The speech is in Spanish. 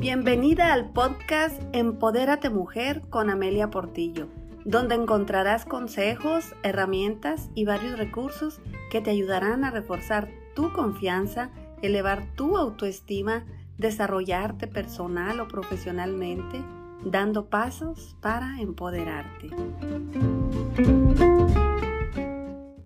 Bienvenida al podcast Empodérate Mujer con Amelia Portillo, donde encontrarás consejos, herramientas y varios recursos que te ayudarán a reforzar tu confianza, elevar tu autoestima, desarrollarte personal o profesionalmente, dando pasos para empoderarte.